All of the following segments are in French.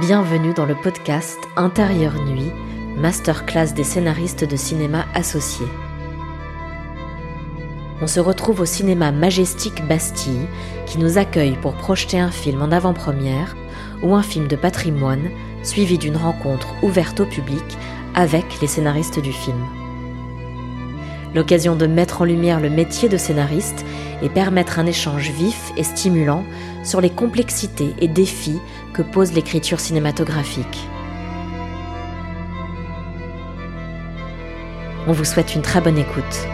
Bienvenue dans le podcast Intérieur Nuit, masterclass des scénaristes de cinéma associés. On se retrouve au cinéma Majestic Bastille qui nous accueille pour projeter un film en avant-première ou un film de patrimoine suivi d'une rencontre ouverte au public avec les scénaristes du film. L'occasion de mettre en lumière le métier de scénariste et permettre un échange vif et stimulant sur les complexités et défis que pose l'écriture cinématographique. On vous souhaite une très bonne écoute.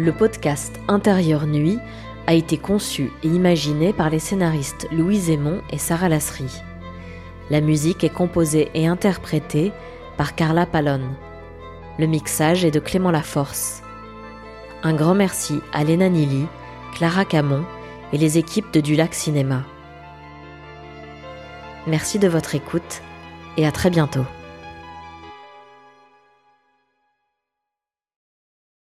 Le podcast Intérieur Nuit a été conçu et imaginé par les scénaristes Louise Aymon et Sarah Lasserie. La musique est composée et interprétée par Carla Pallone. Le mixage est de Clément Laforce. Un grand merci à Léna Nili, Clara Camon et les équipes de Dulac Cinéma. Merci de votre écoute et à très bientôt.